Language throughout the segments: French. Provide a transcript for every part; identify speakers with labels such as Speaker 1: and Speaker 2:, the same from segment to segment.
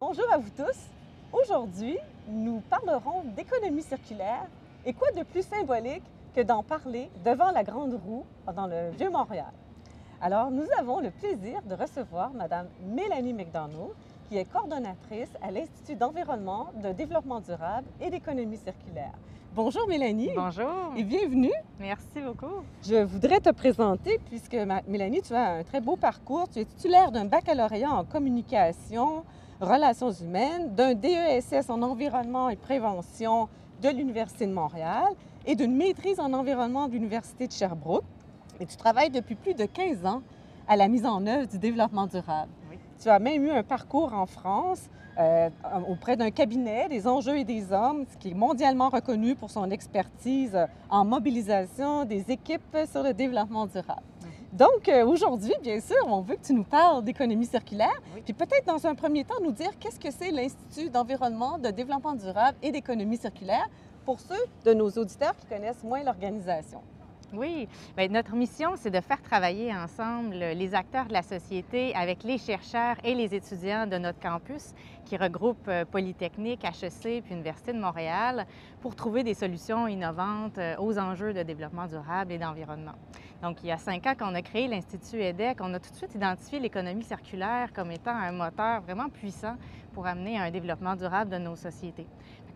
Speaker 1: Bonjour à vous tous. Aujourd'hui, nous parlerons d'économie circulaire et quoi de plus symbolique que d'en parler devant la Grande Roue dans le Vieux-Montréal. Alors, nous avons le plaisir de recevoir Mme Mélanie McDonald, qui est coordonnatrice à l'Institut d'environnement, de développement durable et d'économie circulaire. Bonjour Mélanie.
Speaker 2: Bonjour.
Speaker 1: Et bienvenue.
Speaker 2: Merci beaucoup.
Speaker 1: Je voudrais te présenter puisque Mélanie, tu as un très beau parcours. Tu es titulaire d'un baccalauréat en communication, relations humaines, d'un DESS en environnement et prévention de l'Université de Montréal et d'une maîtrise en environnement de l'Université de Sherbrooke. Et tu travailles depuis plus de 15 ans à la mise en œuvre du développement durable. Tu as même eu un parcours en France euh, auprès d'un cabinet des enjeux et des hommes, qui est mondialement reconnu pour son expertise en mobilisation des équipes sur le développement durable. Donc, euh, aujourd'hui, bien sûr, on veut que tu nous parles d'économie circulaire,
Speaker 2: Oui.
Speaker 1: puis peut-être dans un premier temps nous dire qu'est-ce que c'est l'Institut d'environnement, de développement durable et d'économie circulaire pour ceux de nos auditeurs qui connaissent moins l'organisation.
Speaker 2: Oui, Bien, notre mission, c'est de faire travailler ensemble les acteurs de la société avec les chercheurs et les étudiants de notre campus qui regroupe euh, Polytechnique, HEC puis Université de Montréal pour trouver des solutions innovantes euh, aux enjeux de développement durable et d'environnement. Donc, il y a cinq ans qu'on a créé l'Institut EDEC, on a tout de suite identifié l'économie circulaire comme étant un moteur vraiment puissant pour amener un développement durable de nos sociétés.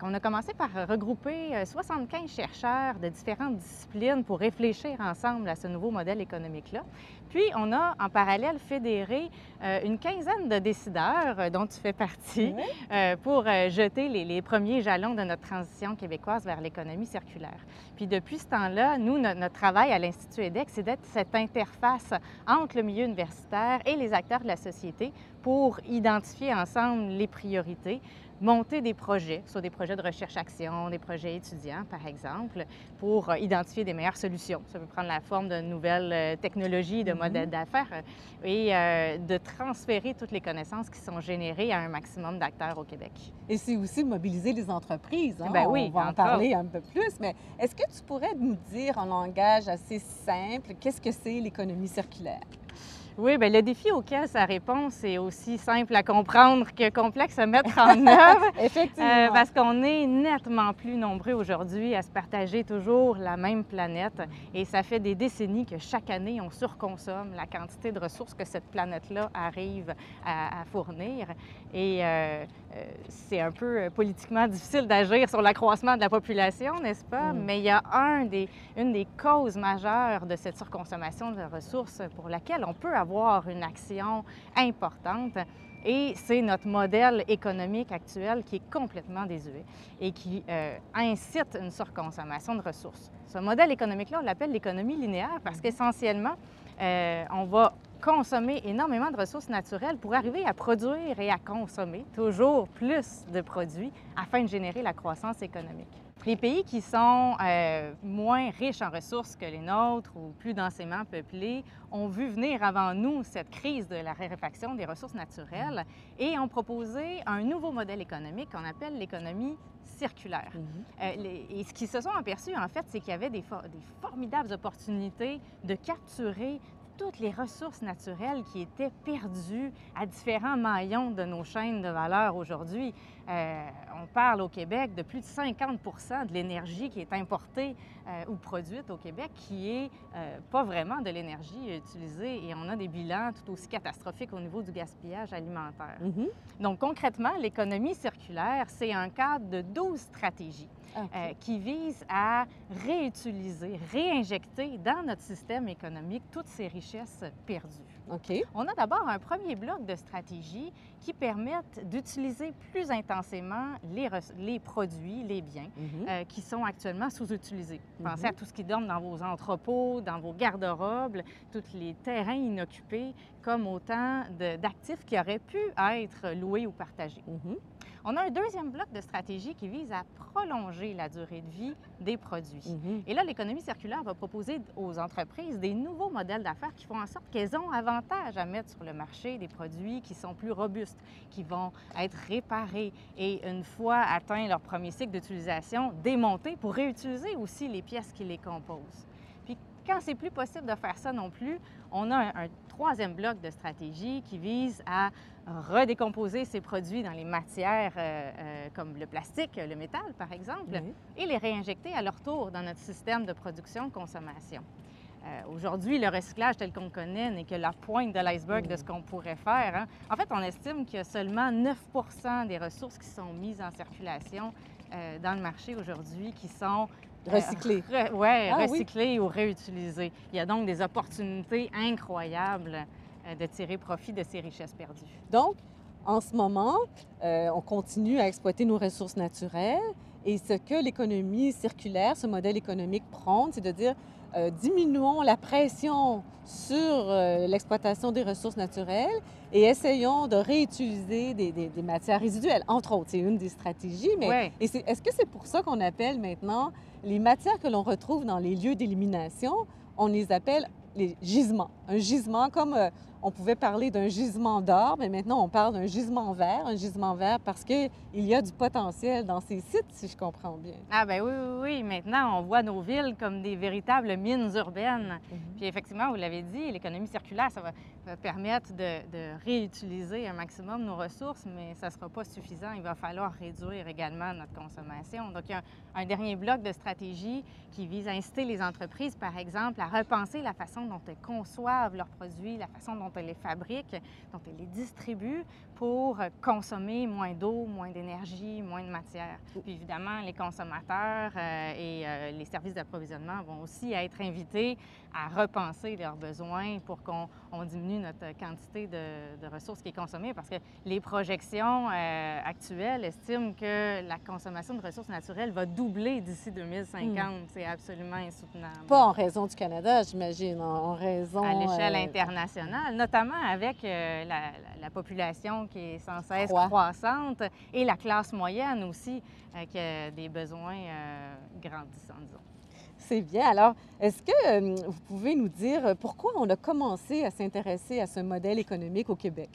Speaker 2: On a commencé par regrouper euh, 75 chercheurs de différentes disciplines pour réfléchir ensemble à ce nouveau modèle économique-là. Puis, on a en parallèle fédéré euh, une quinzaine de décideurs, euh, dont tu fais partie,
Speaker 1: Oui.
Speaker 2: euh, pour euh, jeter les, les premiers jalons de notre transition québécoise vers l'économie circulaire. Puis depuis ce temps-là, nous, no- notre travail à l'Institut EDEC, c'est d'être cette interface entre le milieu universitaire et les acteurs de la société pour identifier ensemble les priorités, monter des projets, soit des projets de recherche-action, des projets étudiants, par exemple, pour euh, identifier des meilleures solutions. Ça peut prendre la forme de nouvelles euh, technologies, de
Speaker 1: Mhm.
Speaker 2: modèles d'affaires euh, et euh, de transférer toutes les connaissances qui sont générées à un maximum d'acteurs au Québec.
Speaker 1: Et c'est aussi mobiliser les entreprises. hein.
Speaker 2: Ben oui,
Speaker 1: On va en parler un peu plus, mais est-ce que tu pourrais nous dire en langage assez simple qu'est-ce que c'est l'économie circulaire?
Speaker 2: Oui, bien, le défi auquel ça répond, c'est aussi simple à comprendre que complexe à mettre en œuvre.
Speaker 1: Effectivement.
Speaker 2: Euh, parce qu'on est nettement plus nombreux aujourd'hui à se partager toujours la même planète et ça fait des décennies que chaque année, on surconsomme la quantité de ressources que cette planète-là arrive à, à fournir. Et euh, euh, c'est un peu politiquement difficile d'agir sur l'accroissement de la population, n'est-ce pas?
Speaker 1: Mm.
Speaker 2: Mais il y a un des, une des causes majeures de cette surconsommation de ressources pour laquelle on peut avoir une action importante. Et c'est notre modèle économique actuel qui est complètement désuet et qui euh, incite une surconsommation de ressources. Ce modèle économique-là, on l'appelle l'économie linéaire parce qu'essentiellement, euh, on va consommer énormément de ressources naturelles pour arriver à produire et à consommer toujours plus de produits afin de générer la croissance économique. Les pays qui sont euh, moins riches en ressources que les nôtres ou plus densément peuplés ont vu venir avant nous cette crise de la raréfaction des ressources naturelles et ont proposé un nouveau modèle économique qu'on appelle l'économie circulaire.
Speaker 1: Mhm.
Speaker 2: Euh, les- et ce qu'ils se sont aperçus, en fait, c'est qu'il y avait des, for- des formidables opportunités de capturer toutes les ressources naturelles qui étaient perdues à différents maillons de nos chaînes de valeur aujourd'hui. Euh, on parle au Québec de plus de 50 de l'énergie qui est importée euh, ou produite au Québec qui est euh, pas vraiment de l'énergie utilisée et on a des bilans tout aussi catastrophiques au niveau du gaspillage alimentaire.
Speaker 1: Mhm.
Speaker 2: Donc concrètement, l'économie circulaire, c'est un cadre de 12 stratégies
Speaker 1: OK.
Speaker 2: euh, qui visent à réutiliser, réinjecter dans notre système économique toutes ces richesses perdues.
Speaker 1: OK.
Speaker 2: On a d'abord un premier bloc de stratégies qui permettent d'utiliser plus intensément les, produits, les biens
Speaker 1: Mhm.
Speaker 2: euh, qui sont actuellement sous-utilisés. Pensez
Speaker 1: Mhm.
Speaker 2: à tout ce qui dorme dans vos entrepôts, dans vos garde-robes, tous les terrains inoccupés, comme autant d'actifs qui auraient pu être loués ou partagés.
Speaker 1: Mhm.
Speaker 2: On a un deuxième bloc de stratégie qui vise à prolonger la durée de vie des produits.
Speaker 1: Mhm.
Speaker 2: Et là, l'économie circulaire va proposer aux entreprises des nouveaux modèles d'affaires qui font en sorte qu'elles ont avantage à mettre sur le marché des produits qui sont plus robustes, qui vont être réparés et une fois atteint leur premier cycle d'utilisation, démontés pour réutiliser aussi les pièces qui les composent. Puis quand c'est plus possible de faire ça non plus, on a un, troisième bloc de stratégie qui vise à redécomposer ces produits dans les matières euh, euh, comme le plastique, le métal par exemple, et les réinjecter à leur tour dans notre système de production-consommation. Euh, aujourd'hui, le recyclage tel qu'on connaît n'est que la pointe de l'iceberg de ce qu'on pourrait faire. Hein. En fait, on estime qu'il y a seulement 9 des ressources qui sont mises en circulation dans le marché aujourd'hui qui sont
Speaker 1: Recyclés.
Speaker 2: ouais, ah recyclés ou réutilisés. Il y a donc des opportunités incroyables de tirer profit de ces richesses perdues.
Speaker 1: Donc, en ce moment, euh, on continue à exploiter nos ressources naturelles et ce que l'économie circulaire, ce modèle économique prône, c'est de dire euh, diminuons la pression sur l'exploitation des ressources naturelles et essayons de réutiliser des, matières résiduelles, entre autres. C'est une des stratégies, mais est-ce que c'est pour ça qu'on appelle maintenant les matières que l'on retrouve dans les lieux d'élimination, on les appelle les gisements. Un gisement, comme on pouvait parler d'un gisement d'or, mais maintenant on parle d'un gisement vert, un gisement vert parce qu'il y a du potentiel dans ces sites, si je comprends bien.
Speaker 2: Ah ben oui, oui, oui. Maintenant, on voit nos villes comme des véritables mines urbaines. Mhm. Puis effectivement, vous l'avez dit, l'économie circulaire, ça va, permettre de, réutiliser un maximum nos ressources, mais ça ne sera pas suffisant. Il va falloir réduire également notre consommation. Donc, il y a un, un dernier bloc de stratégie qui vise à inciter les entreprises, par exemple, à repenser la façon dont elles conçoivent leurs produits, la façon dont elles les fabriquent, dont elles les distribuent pour consommer moins d'eau, moins d'énergie, moins de matière. Puis évidemment, les consommateurs euh, et euh, les services d'approvisionnement vont aussi être invités à repenser leurs besoins pour qu'on diminue notre quantité de, ressources qui est consommée parce que les projections euh, actuelles estiment que la consommation de ressources naturelles va doubler d'ici 2050. Hmm. C'est absolument insoutenable.
Speaker 1: Pas en raison du Canada, j'imagine, en raison...
Speaker 2: À l'échelle internationale, notamment avec la, la population qui est sans cesse croissante et la classe moyenne aussi euh, qui a des besoins euh, grandissants, disons.
Speaker 1: C'est bien. Alors, est-ce que euh, vous pouvez nous dire pourquoi on a commencé à s'intéresser à ce modèle économique au Québec?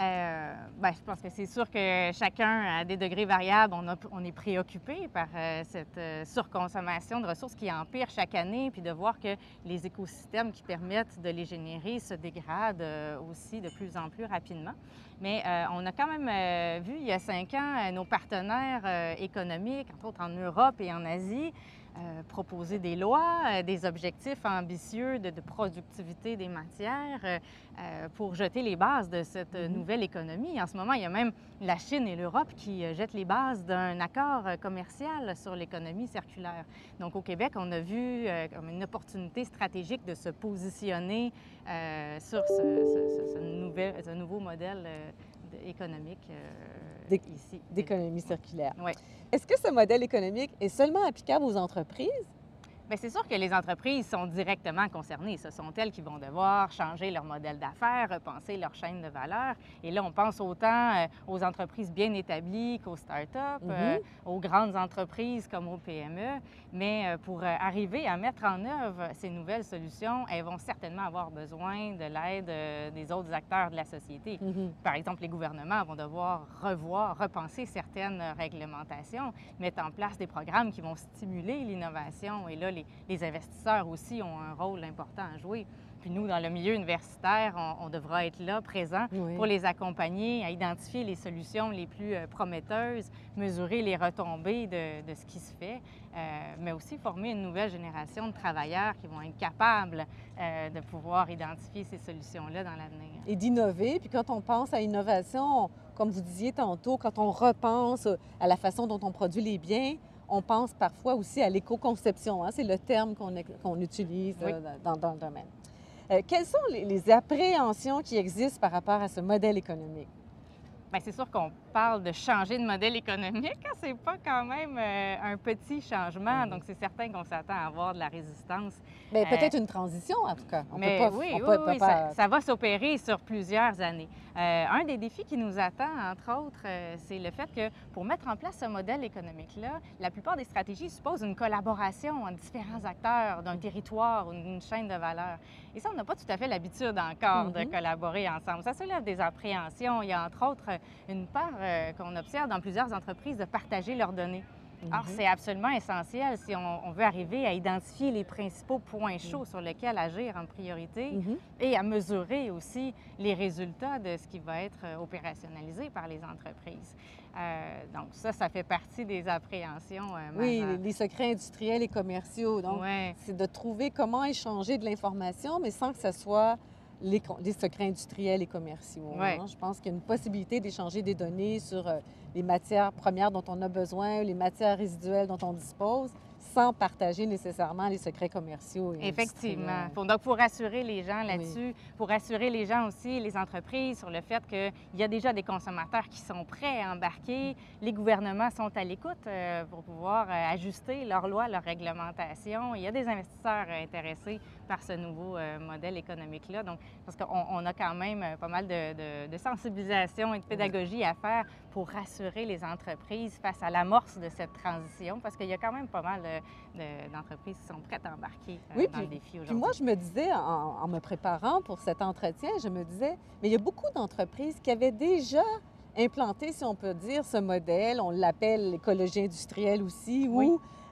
Speaker 2: Euh, ben, je pense que c'est sûr que chacun, à des degrés variables, on, est préoccupé par euh, cette euh, surconsommation de ressources qui empire chaque année, puis de voir que les écosystèmes qui permettent de les générer se dégradent aussi de plus en plus rapidement. Mais on a quand même vu il y a cinq ans nos partenaires économiques, entre autres en Europe et en Asie, euh, proposer des lois, euh, des objectifs ambitieux de, productivité des matières euh, pour jeter les bases de cette mm-hmm. nouvelle économie. En ce moment, il y a même la Chine et l'Europe qui jettent les bases d'un accord commercial sur l'économie circulaire. Donc au Québec, on a vu comme une opportunité stratégique de se positionner sur ce, nouveau modèle économique ici.
Speaker 1: D'économie circulaire.
Speaker 2: Oui.
Speaker 1: Est-ce que ce modèle économique est seulement applicable aux entreprises?
Speaker 2: Bien, c'est sûr que les entreprises sont directement concernées. Ce sont elles qui vont devoir changer leur modèle d'affaires, repenser leur chaîne de valeur. Et là, on pense autant euh, aux entreprises bien établies qu'aux start-up, euh, mhm. aux grandes entreprises comme aux PME. Mais euh, pour arriver à mettre en œuvre ces nouvelles solutions, elles vont certainement avoir besoin de l'aide des autres acteurs de la société. Mhm. Par exemple, les gouvernements vont devoir revoir, repenser certaines réglementations, mettre en place des programmes qui vont stimuler l'innovation. Et là, les, investisseurs aussi ont un rôle important à jouer. Puis nous, dans le milieu universitaire, on, devra être là, présent, pour les accompagner à identifier les solutions les plus euh, prometteuses, mesurer les retombées de, ce qui se fait, euh, mais aussi former une nouvelle génération de travailleurs qui vont être capables euh, de pouvoir identifier ces solutions-là dans l'avenir.
Speaker 1: Et d'innover. Puis quand on pense à innovation, comme vous disiez tantôt, quand on repense à la façon dont on produit les biens, on pense parfois aussi à l'éco-conception. Hein. C'est le terme qu'on utilise euh, dans, le domaine. Euh, quelles sont les appréhensions qui existent par rapport à ce modèle économique?
Speaker 2: Bien, c'est sûr qu'on parle de changer de modèle économique. Hein, c'est pas quand même euh, un petit changement. Mhm. Donc, c'est certain qu'on s'attend à avoir de la résistance.
Speaker 1: Mais peut-être une transition, en tout cas.
Speaker 2: mais oui, oui, Ça, va s'opérer sur plusieurs années. Euh, un des défis qui nous attend, entre autres, euh, c'est le fait que pour mettre en place ce modèle économique-là, la plupart des stratégies supposent une collaboration entre différents acteurs d'un territoire ou d'une chaîne de valeur. Et ça, on n'a pas tout à fait l'habitude encore de mhm. collaborer ensemble. Ça soulève des appréhensions. Il y a, entre autres, une part euh, qu'on observe dans plusieurs entreprises de partager leurs données. Or,
Speaker 1: Mhm.
Speaker 2: c'est absolument essentiel si on, on veut arriver à identifier les principaux points chauds sur lesquels agir en priorité
Speaker 1: Mhm.
Speaker 2: et à mesurer aussi les résultats de ce qui va être euh, opérationnalisé par les entreprises. Euh, donc, ça, ça fait partie des appréhensions euh,
Speaker 1: Oui, les, les secrets industriels et commerciaux. Donc,
Speaker 2: Ouais.
Speaker 1: c'est de trouver comment échanger de l'information, mais sans que ce soit les, secrets industriels et commerciaux.
Speaker 2: Ouais.
Speaker 1: hein. Je pense qu'il y a une possibilité d'échanger des données sur euh, les matières premières dont on a besoin, les matières résiduelles dont on dispose, sans partager nécessairement les secrets commerciaux. Et
Speaker 2: Effectivement. Faut- donc, pour rassurer les gens là-dessus, pour rassurer les gens aussi, les entreprises, sur le fait qu'il y a déjà des consommateurs qui sont prêts à embarquer, les gouvernements sont à l'écoute euh, pour pouvoir euh, ajuster leurs lois, leurs réglementations. Il y a des investisseurs euh, intéressés par ce nouveau euh, modèle économique-là. Donc, parce qu'on on a quand même euh, pas mal de, de- de sensibilisation et de pédagogie à faire pour rassurer les entreprises face à l'amorce de cette transition, parce qu'il y a quand même pas mal de- de- d'entreprises qui sont prêtes à embarquer euh,
Speaker 1: Oui,
Speaker 2: dans le défi
Speaker 1: Puis
Speaker 2: aujourd'hui.
Speaker 1: moi, je me disais, en, en me préparant pour cet entretien, je me disais, mais il y a beaucoup d'entreprises qui avaient déjà implanté, si on peut dire, ce modèle. On l'appelle l'écologie industrielle aussi,
Speaker 2: Oui.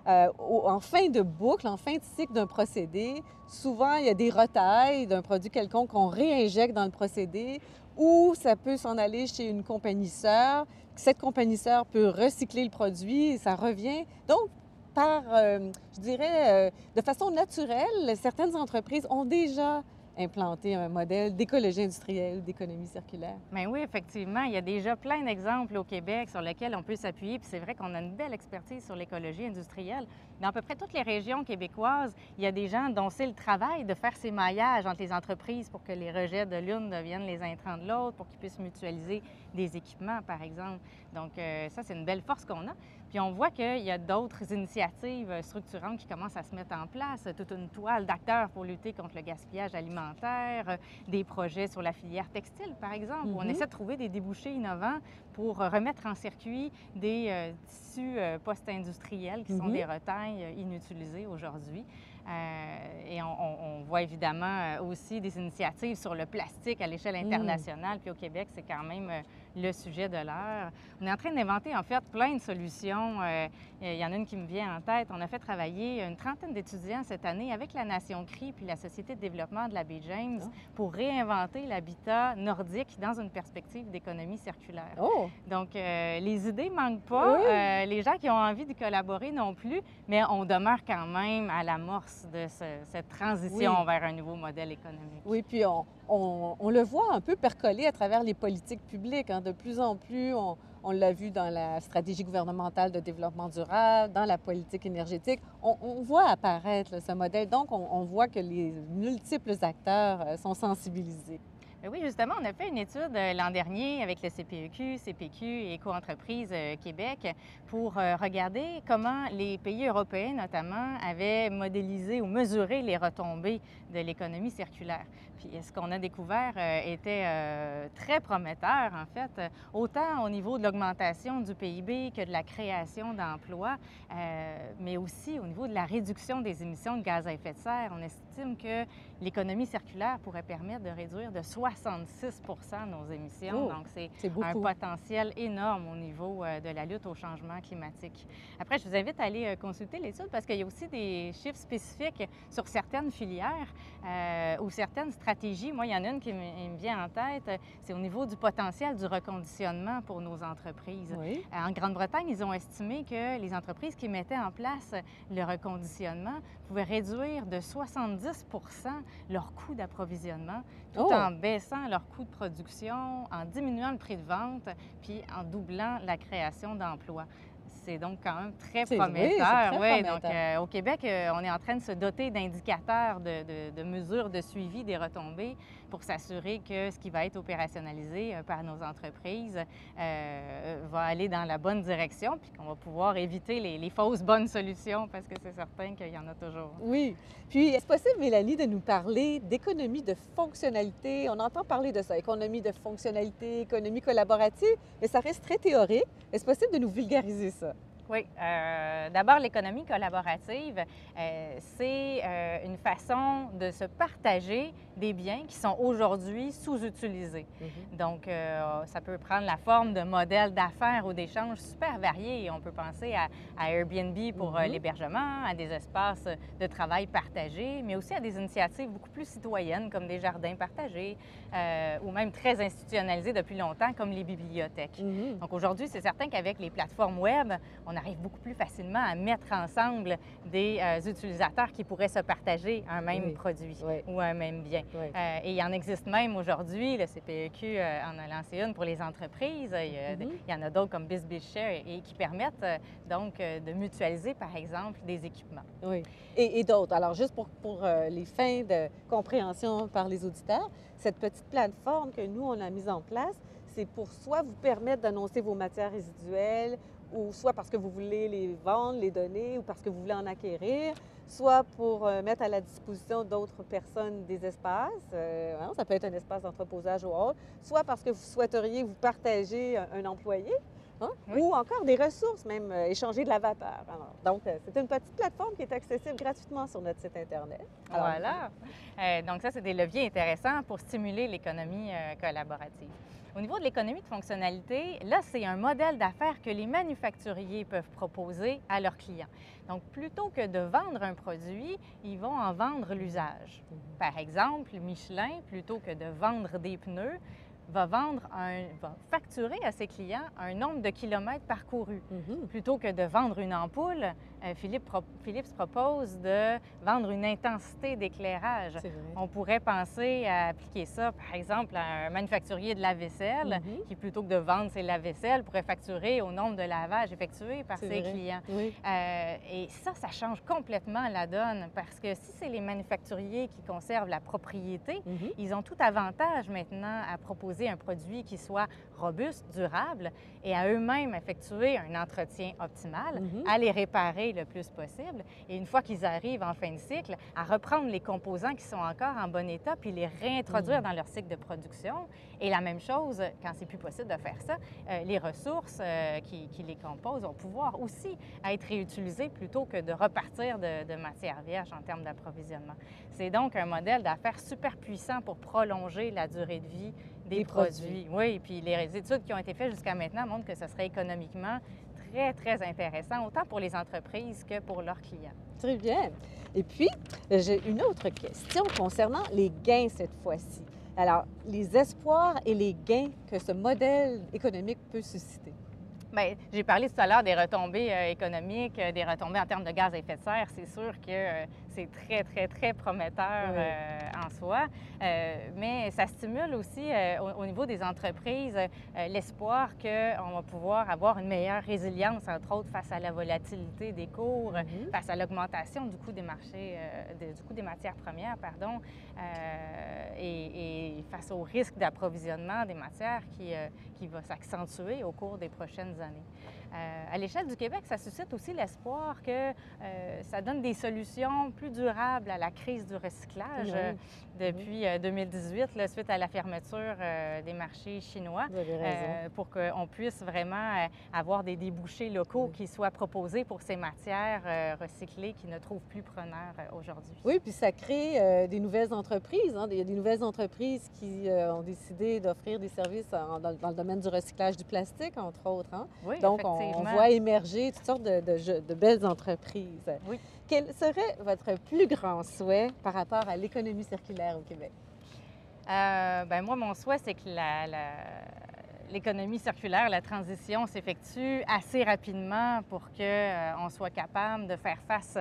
Speaker 1: Euh, en fin de boucle, en fin de cycle d'un procédé, souvent il y a des retailles d'un produit quelconque qu'on réinjecte dans le procédé ou ça peut s'en aller chez une compagnie sœur. Cette compagnie sœur peut recycler le produit et ça revient. Donc, par, euh, je dirais, euh, de façon naturelle, certaines entreprises ont déjà implanté un modèle d'écologie industrielle d'économie circulaire.
Speaker 2: Bien oui, effectivement, il y a déjà plein d'exemples au Québec sur lesquels on peut s'appuyer. Puis c'est vrai qu'on a une belle expertise sur l'écologie industrielle. Dans à peu près toutes les régions québécoises, il y a des gens dont c'est le travail de faire ces maillages entre les entreprises pour que les rejets de l'une deviennent les intrants de l'autre, pour qu'ils puissent mutualiser des équipements, par exemple. Donc euh, ça, c'est une belle force qu'on a. Puis on voit qu'il y a d'autres initiatives structurantes qui commencent à se mettre en place, toute une toile d'acteurs pour lutter contre le gaspillage alimentaire, euh, des projets sur la filière textile, par exemple, où on
Speaker 1: Mhm.
Speaker 2: essaie de trouver des débouchés innovants pour remettre en circuit des euh, tissus euh, post-industriels qui sont
Speaker 1: Mhm.
Speaker 2: des retailles euh, inutilisés aujourd'hui. Euh, et on, voit évidemment aussi des initiatives sur le plastique à l'échelle
Speaker 1: Mm.
Speaker 2: internationale. Puis au Québec, c'est quand même le sujet de l'heure. On est en train d'inventer en fait plein de solutions. Euh, il y en a une qui me vient en tête. On a fait travailler une trentaine d'étudiants cette année avec la Nation CRI puis la Société de développement de la baie James
Speaker 1: Ah.
Speaker 2: pour réinventer l'habitat nordique dans une perspective d'économie circulaire.
Speaker 1: Oh!
Speaker 2: Donc, euh, les idées manquent pas.
Speaker 1: Oui.
Speaker 2: Euh, les gens qui ont envie de collaborer non plus, mais on demeure quand même à l'amorce de ce- cette transition
Speaker 1: Oui.
Speaker 2: vers un nouveau modèle économique.
Speaker 1: Oui, puis on, on- le voit un peu percoler à travers les politiques publiques. hein. De plus en plus, on, l'a vu dans la stratégie gouvernementale de développement durable, dans la politique énergétique. On, voit apparaître ce modèle. Donc, on, on voit que les multiples acteurs euh, sont sensibilisés.
Speaker 2: Ben oui, justement, on a fait une étude euh, l'an dernier avec le CPEQ, CPQ et Éco-entreprise euh, Québec pour euh, regarder comment les pays européens, notamment, avaient modélisé ou mesuré les retombées de l'économie circulaire. Puis euh, ce qu'on a découvert euh, était euh, très prometteur, en fait, euh, autant au niveau de l'augmentation du PIB que de la création d'emplois, euh, mais aussi au niveau de la réduction des émissions de gaz à effet de serre. Estime que l'économie circulaire pourrait permettre de réduire de 66 nos émissions.
Speaker 1: Oh,
Speaker 2: Donc, c'est un potentiel énorme au niveau euh, de la lutte au changement climatique. Après, je vous invite à aller euh, consulter l'étude parce qu'il y a aussi des chiffres spécifiques sur certaines filières euh, ou certaines stratégies. Moi, il y en a une qui me vient en tête, c'est au niveau du potentiel du reconditionnement pour nos entreprises.
Speaker 1: Oui.
Speaker 2: En Grande-Bretagne, ils ont estimé que les entreprises qui mettaient en place le reconditionnement pouvaient réduire de 70 leur coût d'approvisionnement tout
Speaker 1: Oh!
Speaker 2: en baissant leur coût de production, en diminuant le prix de vente, puis en doublant la création d'emplois. C'est donc quand même très
Speaker 1: oui,
Speaker 2: prometteur.
Speaker 1: très
Speaker 2: Ouais,
Speaker 1: prometteur.
Speaker 2: donc, euh, au Québec, euh, on est en train de se doter d'indicateurs, de, de- de mesures de suivi des retombées pour s'assurer que ce qui va être opérationnalisé euh, par nos entreprises euh, va aller dans la bonne direction, puis qu'on va pouvoir éviter les, les fausses bonnes solutions, parce que c'est certain qu'il y en a toujours.
Speaker 1: Oui. Puis, est-ce possible, Mélanie, de nous parler d'économie de fonctionnalité? On entend parler de ça, économie de fonctionnalité, économie collaborative, mais ça reste très théorique. Est-ce possible de nous vulgariser ça?
Speaker 2: Oui. Euh, D'abord, l'économie collaborative, euh, c'est euh, une façon de se partager des biens qui sont aujourd'hui sous-utilisés.
Speaker 1: Mhm.
Speaker 2: Donc, ça peut prendre la forme de modèles d'affaires ou d'échanges super variés. On peut penser à, à Airbnb pour
Speaker 1: Mhm.
Speaker 2: l'hébergement, à des espaces de travail partagés, mais aussi à des initiatives beaucoup plus citoyennes comme des jardins partagés ou même très institutionnalisées depuis longtemps comme les bibliothèques.
Speaker 1: Mhm.
Speaker 2: Donc aujourd'hui, c'est certain qu'avec les plateformes web, on arrive beaucoup plus facilement à mettre ensemble des euh, utilisateurs qui pourraient se partager un même
Speaker 1: Oui.
Speaker 2: produit
Speaker 1: Oui.
Speaker 2: ou un même bien.
Speaker 1: Oui.
Speaker 2: Euh, et il en existe même aujourd'hui, le CPEQ euh, en a lancé une pour les entreprises. Il y, a-
Speaker 1: Mhm.
Speaker 2: il y en a d'autres comme BizBizShare et qui permettent donc de mutualiser, par exemple, des équipements.
Speaker 1: Oui. Et, et d'autres. Alors, juste pour, pour les fins de compréhension par les auditeurs, cette petite plateforme que nous, on a mise en place, c'est pour soit vous permettre d'annoncer vos matières résiduelles, ou soit parce que vous voulez les vendre, les donner, ou parce que vous voulez en acquérir, soit pour euh, mettre à la disposition d'autres personnes des espaces, euh, hein, ça peut être un espace d'entreposage ou autre, soit parce que vous souhaiteriez vous partager un, un employé, hein,
Speaker 2: Oui.
Speaker 1: ou encore des ressources, même euh, échanger de la vapeur. Alors, donc, c'est une petite plateforme qui est accessible gratuitement sur notre site Internet. Alors,
Speaker 2: voilà. Donc ça, c'est des leviers intéressants pour stimuler l'économie collaborative. Au niveau de l'économie de fonctionnalité, là, c'est un modèle d'affaires que les manufacturiers peuvent proposer à leurs clients. Donc, plutôt que de vendre un produit, ils vont en vendre l'usage.
Speaker 1: Mhm.
Speaker 2: Par exemple, Michelin, plutôt que de vendre des pneus, va vendre un, va facturer à ses clients un nombre de kilomètres parcourus.
Speaker 1: Mhm.
Speaker 2: Plutôt que de vendre une ampoule, Philippe pro- Philips propose de vendre une intensité d'éclairage. On pourrait penser à appliquer ça, par exemple, à un manufacturier de lave-vaisselle
Speaker 1: Mhm.
Speaker 2: qui, plutôt que de vendre ses lave-vaisselle, pourrait facturer au nombre de lavages effectués par ses
Speaker 1: vrai.
Speaker 2: clients.
Speaker 1: Oui.
Speaker 2: Euh, et ça, ça change complètement la donne parce que si c'est les manufacturiers qui conservent la propriété,
Speaker 1: Mhm.
Speaker 2: ils ont tout avantage maintenant à proposer un produit qui soit robuste, durable et à eux-mêmes effectuer un entretien optimal,
Speaker 1: Mhm.
Speaker 2: à les réparer le plus possible et une fois qu'ils arrivent en fin de cycle, à reprendre les composants qui sont encore en bon état puis les réintroduire
Speaker 1: Mhm.
Speaker 2: dans leur cycle de production. Et la même chose, quand c'est plus possible de faire ça, euh, les ressources euh, qui, qui les composent vont pouvoir aussi être réutilisées plutôt que de repartir de, de matière vierge en termes d'approvisionnement. C'est donc un modèle d'affaires super puissant pour prolonger la durée de vie des,
Speaker 1: Des
Speaker 2: produits.
Speaker 1: produits.
Speaker 2: Oui, puis les études qui ont été faites jusqu'à maintenant montrent que ce serait économiquement très, très intéressant, autant pour les entreprises que pour leurs clients.
Speaker 1: Très bien. Et puis, j'ai une autre question concernant les gains cette fois-ci. Alors, les espoirs et les gains que ce modèle économique peut susciter.
Speaker 2: Bien, j'ai parlé tout à l'heure des retombées euh, économiques, euh, des retombées en termes de gaz à effet de serre. C'est sûr que euh, c'est très, très, très prometteur
Speaker 1: Oui.
Speaker 2: euh, en soi. Euh, mais ça stimule aussi euh, au, au niveau des entreprises l'espoir qu'on va pouvoir avoir une meilleure résilience, entre autres, face à la volatilité des cours,
Speaker 1: Mhm.
Speaker 2: face à l'augmentation du coût des marchés, de- du coût des matières premières, pardon, et, et face au risque d'approvisionnement des matières qui, qui va s'accentuer au cours des prochaines années. Euh, à l'échelle du Québec, ça suscite aussi l'espoir que euh, ça donne des solutions plus durables à la crise du recyclage
Speaker 1: Oui.
Speaker 2: Euh, depuis euh, 2018, là, suite à la fermeture euh, des marchés chinois. Euh, pour qu'on puisse vraiment euh, avoir des débouchés locaux qui soient proposés pour ces matières euh, recyclées qui ne trouvent plus preneur euh, aujourd'hui.
Speaker 1: Oui, puis ça crée euh, des nouvelles entreprises. hein. Il y a des nouvelles entreprises qui euh, ont décidé d'offrir des services en- dans, dans le domaine du recyclage du plastique, entre autres. hein.
Speaker 2: Oui,
Speaker 1: Donc, on, voit émerger toutes sortes de, de belles entreprises.
Speaker 2: Oui.
Speaker 1: Quel serait votre plus grand souhait par rapport à l'économie circulaire au Québec?
Speaker 2: Euh, ben moi, mon souhait, c'est que l'économie circulaire, la transition s'effectue assez rapidement pour qu'on soit capable de faire face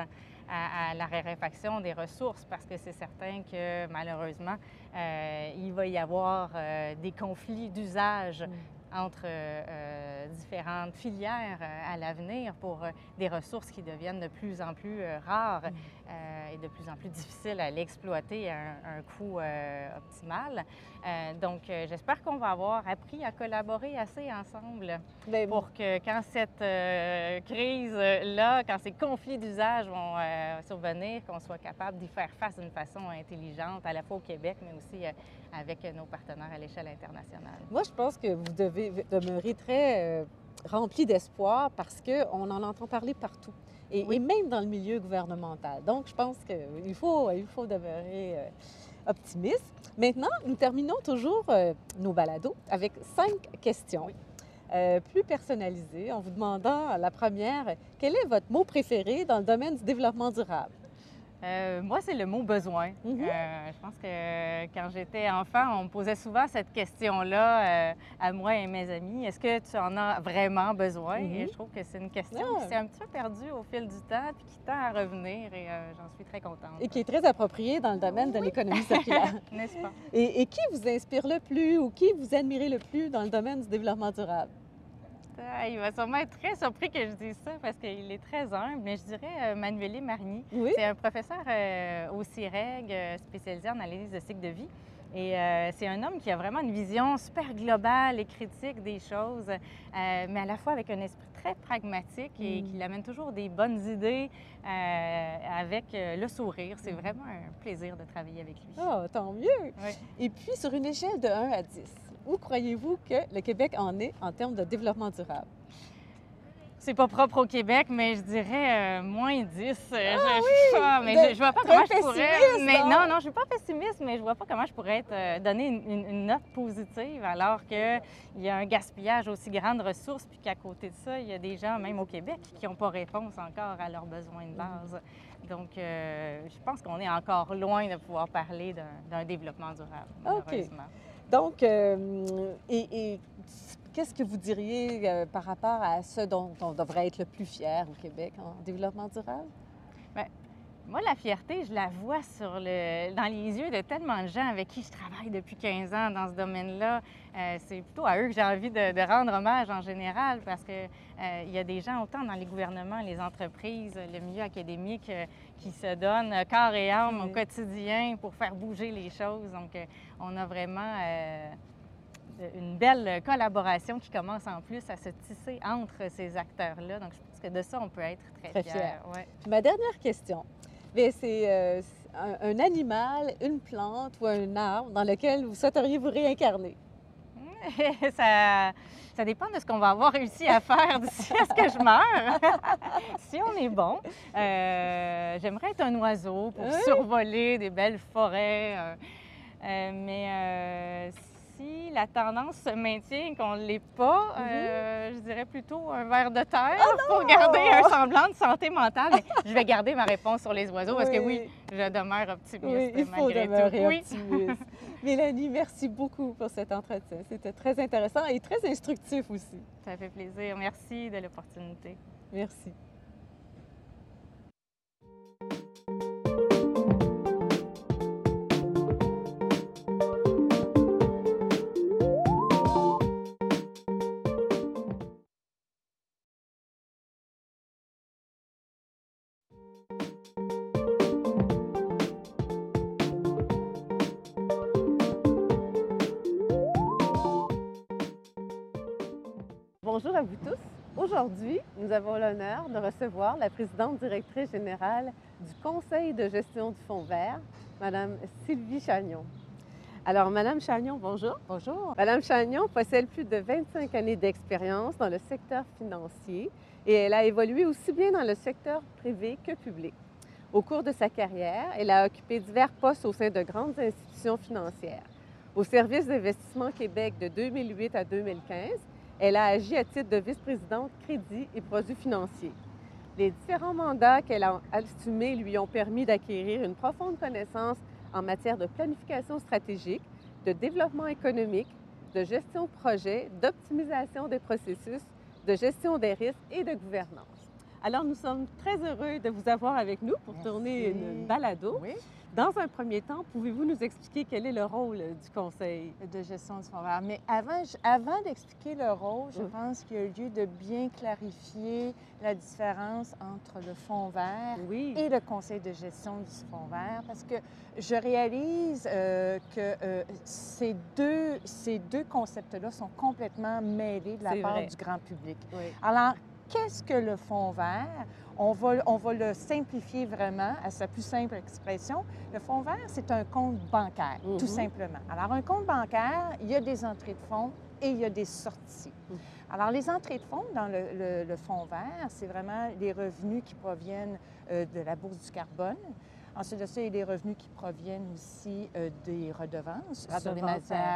Speaker 2: à, à la raréfaction des ressources parce que c'est certain que malheureusement, euh, il va y avoir euh, des conflits d'usage entre euh, euh, différentes filières euh, à l'avenir pour des ressources qui deviennent de plus en plus rares. Euh, et de plus en plus difficiles à l'exploiter à un, un coût euh, optimal. Euh, donc, euh, j'espère qu'on va avoir appris à collaborer assez ensemble
Speaker 1: Bien,
Speaker 2: pour que quand cette euh, crise-là, quand ces conflits d'usage vont euh, survenir, qu'on soit capable d'y faire face d'une façon intelligente, à la fois au Québec, mais aussi euh, avec nos partenaires à l'échelle internationale.
Speaker 1: Moi, je pense que vous devez demeurer très, euh, rempli d'espoir parce qu'on en entend parler partout. Et,
Speaker 2: Oui.
Speaker 1: et même dans le milieu gouvernemental. Donc, je pense qu'il faut, il faut demeurer euh, optimiste. Maintenant, nous terminons toujours euh, nos balados avec cinq questions euh, plus personnalisées en vous demandant la première, quel est votre mot préféré dans le domaine du développement durable?
Speaker 2: Euh, moi, c'est le mot besoin.
Speaker 1: Mhm.
Speaker 2: Euh, je pense que quand j'étais enfant, on me posait souvent cette question-là euh, à moi et mes amis. Est-ce que tu en as vraiment besoin?
Speaker 1: Mhm.
Speaker 2: Et je trouve que c'est une question
Speaker 1: Ah.
Speaker 2: qui s'est un petit peu perdue au fil du temps puis qui tend à revenir et j'en suis très contente.
Speaker 1: Et qui est très approprié dans le domaine de l'économie circulaire.
Speaker 2: N'est-ce pas?
Speaker 1: Et, et qui vous inspire le plus ou qui vous admirez le plus dans le domaine du développement durable?
Speaker 2: Ah, il va sûrement être très surpris que je dise ça parce qu'il est très humble, mais je dirais euh, Manuelé Marigny.
Speaker 1: Oui?
Speaker 2: C'est un professeur euh, au CIREG euh, spécialisé en analyse de cycle de vie. Et euh, c'est un homme qui a vraiment une vision super globale et critique des choses, euh, mais à la fois avec un esprit très pragmatique et
Speaker 1: Mm.
Speaker 2: qui amène toujours des bonnes idées euh, avec le sourire. C'est vraiment un plaisir de travailler avec lui.
Speaker 1: Ah, tant mieux!
Speaker 2: Oui.
Speaker 1: Et puis, sur une échelle de 1 à 10, où croyez-vous que le Québec en est en termes de développement durable?
Speaker 2: C'est pas propre au Québec, mais je dirais euh, moins 10. Euh, je,
Speaker 1: oui!
Speaker 2: ah, mais
Speaker 1: De-
Speaker 2: je, je vois pas comment je pourrais. Mais non, non, je suis pas pessimiste, mais je vois pas comment je pourrais être, euh, donner une, une- une note positive alors qu'il y a un gaspillage aussi grand de ressources, puis qu'à côté de ça, il y a des gens, même au Québec, qui n'ont pas réponse encore à leurs besoins de base. Donc, euh, je pense qu'on est encore loin de pouvoir parler d'un développement durable, malheureusement.
Speaker 1: Donc, euh, et, qu'est-ce que vous diriez euh, par rapport à ce dont on devrait être le plus fier au Québec en développement durable?
Speaker 2: Moi, la fierté, je la vois sur le, dans les yeux de tellement de gens avec qui je travaille depuis 15 ans dans ce domaine-là. Euh, c'est plutôt à eux que j'ai envie de, rendre hommage en général parce qu'il y a des gens, autant dans les gouvernements, les entreprises, le milieu académique, euh, qui se donnent euh, corps et âme au quotidien pour faire bouger les choses. Donc, euh, on a vraiment euh, une belle collaboration qui commence en plus à se tisser entre ces acteurs-là. Donc, je pense que de ça, on peut être très,
Speaker 1: Très
Speaker 2: fier.
Speaker 1: fier.
Speaker 2: Ouais.
Speaker 1: Puis ma dernière question, c'est euh, un animal, une plante ou un arbre dans lequel vous souhaiteriez vous réincarner?
Speaker 2: ça, ça dépend de ce qu'on va avoir réussi à faire d'ici à ce que je meure. si on est bon, euh, j'aimerais être un oiseau pour
Speaker 1: Oui.
Speaker 2: survoler des belles forêts. euh, euh, mais euh, si la tendance se maintient qu'on ne l'est pas, euh, je dirais plutôt un ver de terre pour garder un semblant de santé mentale. Mais je vais garder ma réponse sur les oiseaux parce que oui, je demeure optimiste
Speaker 1: Oui, il faut
Speaker 2: malgré
Speaker 1: demeurer
Speaker 2: tout. Oui.
Speaker 1: optimiste. Mélanie, merci beaucoup pour cet entretien. C'était très intéressant et très instructif aussi.
Speaker 2: Ça fait plaisir. Merci de l'opportunité.
Speaker 1: Merci. À vous tous. Aujourd'hui, nous avons l'honneur de recevoir la présidente directrice générale du Conseil de gestion du Fonds vert, Madame Sylvie Chagnon. Alors, Madame Chagnon, bonjour.
Speaker 2: Bonjour.
Speaker 1: Madame Chagnon possède plus de 25 années d'expérience dans le secteur financier et elle a évolué aussi bien dans le secteur privé que public. Au cours de sa carrière, elle a occupé divers postes au sein de grandes institutions financières. Au service d'investissement Québec de 2008 à 2015, elle a agi à titre de vice-présidente crédit et produits financiers. Les différents mandats qu'elle a assumés lui ont permis d'acquérir une profonde connaissance en matière de planification stratégique, de développement économique, de gestion de projet, d'optimisation des processus, de gestion des risques et de gouvernance. Alors, nous sommes très heureux de vous avoir avec nous pour
Speaker 3: Merci.
Speaker 1: tourner une balado.
Speaker 3: Oui,
Speaker 1: Dans un premier temps, pouvez-vous nous expliquer quel est le rôle du Conseil?
Speaker 3: de gestion du fonds vert. Mais avant, d'expliquer le rôle, je
Speaker 1: Oui.
Speaker 3: pense qu'il y a lieu de bien clarifier la différence entre le fonds vert
Speaker 1: Oui.
Speaker 3: et le conseil de gestion du fonds vert parce que je réalise euh, que euh, ces deux, ces deux concepts-là sont complètement mêlés de la part
Speaker 1: vrai.
Speaker 3: du grand public.
Speaker 1: Oui.
Speaker 3: Alors, qu'est-ce que le fonds vert? On va, on va le simplifier vraiment à sa plus simple expression. Le fonds vert, c'est un compte bancaire,
Speaker 1: Mhm.
Speaker 3: tout simplement. Alors, un compte bancaire, il y a des entrées de fonds et il y a des sorties.
Speaker 1: Mhm.
Speaker 3: Alors, les entrées de fonds dans le, le- le fonds vert, c'est vraiment les revenus qui proviennent euh, de la bourse du carbone. Ensuite de ça, il y a les revenus qui proviennent aussi euh, des redevances sur les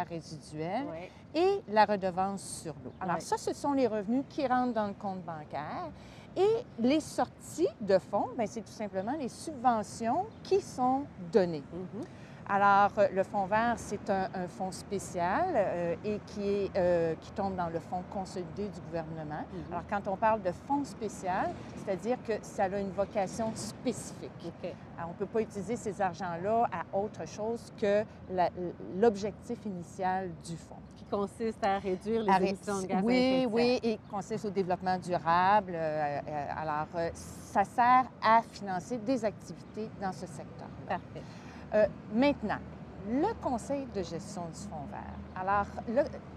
Speaker 3: résiduelles et la redevance sur l'eau. Alors ça, ce sont les revenus qui rentrent dans le compte bancaire. Et les sorties de fonds, ben, c'est tout simplement les subventions qui sont données.
Speaker 1: Mhm.
Speaker 3: Alors, euh, le fonds vert, c'est un, un fonds spécial euh, et qui, est, euh, qui tombe dans le fonds consolidé du gouvernement.
Speaker 1: Mhm.
Speaker 3: Alors, quand on parle de fonds spécial, c'est-à-dire que ça a une vocation spécifique. Alors, on ne peut pas utiliser ces argents-là à autre chose que l'objectif initial du fonds.
Speaker 1: Qui consiste à réduire les émissions de gaz à
Speaker 3: oui,
Speaker 1: effet de serre.
Speaker 3: oui, et consiste au développement durable. euh, alors, ça sert à financer des activités dans ce secteur.
Speaker 1: Parfait.
Speaker 3: Euh, maintenant, le conseil de gestion du fonds vert. Alors,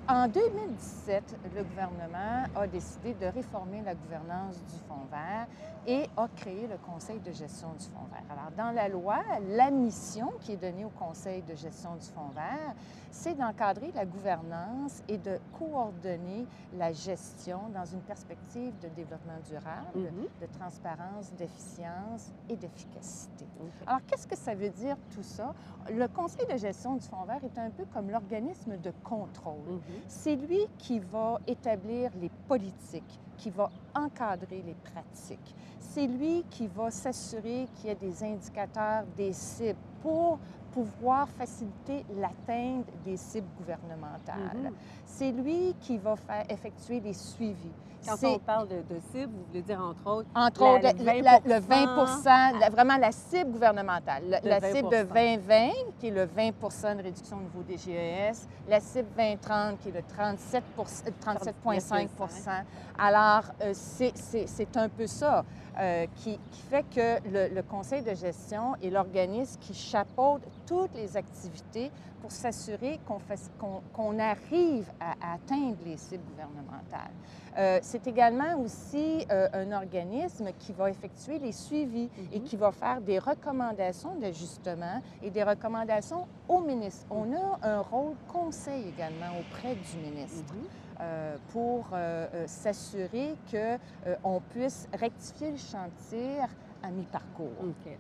Speaker 3: en 2017, le gouvernement a décidé de réformer la gouvernance du fonds vert et a créé le conseil de gestion du fonds vert. Alors, dans la loi, la mission qui est donnée au conseil de gestion du fonds vert, c'est d'encadrer la gouvernance et de coordonner la gestion dans une perspective de développement durable,
Speaker 1: Mhm.
Speaker 3: de transparence, d'efficience et d'efficacité. Alors, qu'est-ce que ça veut dire tout ça? Le conseil de gestion du fonds vert est un peu comme l'organisme de contrôle.
Speaker 1: Mhm.
Speaker 3: C'est lui qui va établir les politiques, qui va encadrer les pratiques. C'est lui qui va s'assurer qu'il y ait des indicateurs, des cibles pour pouvoir faciliter l'atteinte des cibles gouvernementales.
Speaker 1: Mhm.
Speaker 3: C'est lui qui va faire effectuer les suivis.
Speaker 1: Quand on parle de, de cible, vous voulez dire entre autres
Speaker 3: entre
Speaker 1: La-
Speaker 3: autres,
Speaker 1: le
Speaker 3: la- la- le
Speaker 1: 20%,
Speaker 3: 20 la- vraiment la cible gouvernementale. La, cible de
Speaker 1: 20%.
Speaker 3: 2020, qui est le 20 de réduction au niveau des GES. La cible 2030, qui est le 37 euh, 37,5% Alors, euh, c'est- un peu ça euh, qui, qui fait que le, le conseil de gestion est l'organisme qui chapeaute toutes les activités pour s'assurer qu'on arrive à, à atteindre les cibles gouvernementales. Euh, c'est également aussi euh, un organisme qui va effectuer les suivis et
Speaker 1: Mhm.
Speaker 3: qui va faire des recommandations d'ajustement et des recommandations au ministre. On a un rôle conseil également auprès du ministre
Speaker 1: Mhm.
Speaker 3: euh, pour euh, euh, s'assurer qu'on puisse rectifier le chantier à mi-parcours.
Speaker 1: OK.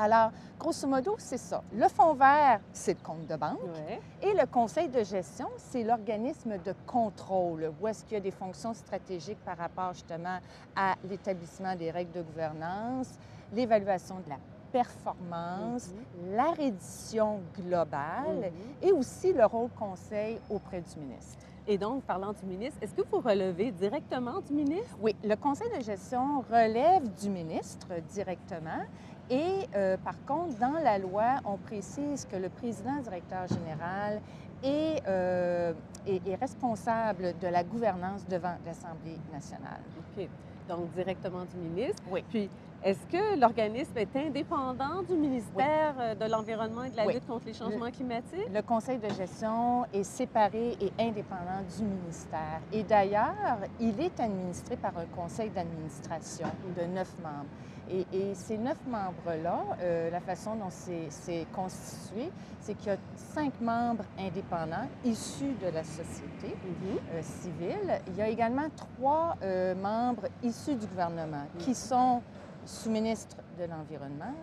Speaker 3: Alors, grosso modo, c'est ça. Le fonds vert, c'est le compte de banque.
Speaker 1: Ouais.
Speaker 3: Et le conseil de gestion, c'est l'organisme de contrôle, où est-ce qu'il y a des fonctions stratégiques par rapport justement à l'établissement des règles de gouvernance, l'évaluation de la performance, la reddition globale
Speaker 1: Mhm.
Speaker 3: et aussi le rôle conseil auprès du ministre.
Speaker 1: Et donc, parlant du ministre, est-ce que vous relevez directement du ministre?
Speaker 3: Oui, le conseil de gestion relève du ministre directement. Et euh, par contre, dans la loi, on précise que le président directeur général est, euh, est- est responsable de la gouvernance devant l'Assemblée nationale.
Speaker 1: OK. Donc, directement du ministre.
Speaker 3: Oui.
Speaker 1: Puis, est-ce que l'organisme est indépendant du ministère euh, de l'Environnement et de la
Speaker 3: Oui.
Speaker 1: lutte contre les changements climatiques?
Speaker 3: Le conseil de gestion est séparé et indépendant du ministère. Et d'ailleurs, il est administré par un conseil d'administration de neuf membres. Et, et ces neuf membres-là, euh, la façon dont c'est constitué, c'est qu'il y a cinq membres indépendants issus de la société
Speaker 1: Mhm.
Speaker 3: euh, civile. Il y a également trois euh, membres issus du gouvernement qui sont sous-ministre de l'Environnement,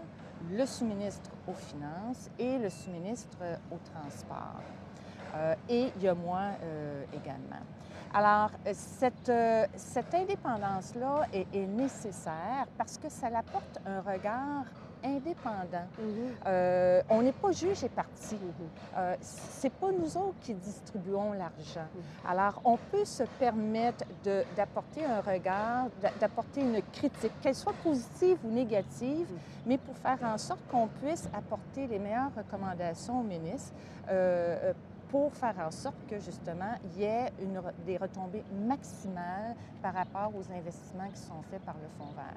Speaker 3: le sous-ministre aux Finances et le sous-ministre euh, au Transport. Euh, et il y a moi euh, également. Alors, euh, cette, euh, cette indépendance-là est, est nécessaire parce que ça apporte un regard indépendant.
Speaker 1: Mhm.
Speaker 3: Euh, on n'est pas juge et parti.
Speaker 1: Mhm.
Speaker 3: Euh, c'est pas nous autres qui distribuons l'argent.
Speaker 1: Mhm.
Speaker 3: Alors, on peut se permettre d'apporter un regard, d'a- d'apporter une critique, qu'elle soit positive ou négative,
Speaker 1: Mhm.
Speaker 3: mais pour faire en sorte qu'on puisse apporter les meilleures recommandations au ministre euh, pour faire en sorte que, justement, il y ait une des retombées maximales par rapport aux investissements qui sont faits par le Fonds vert.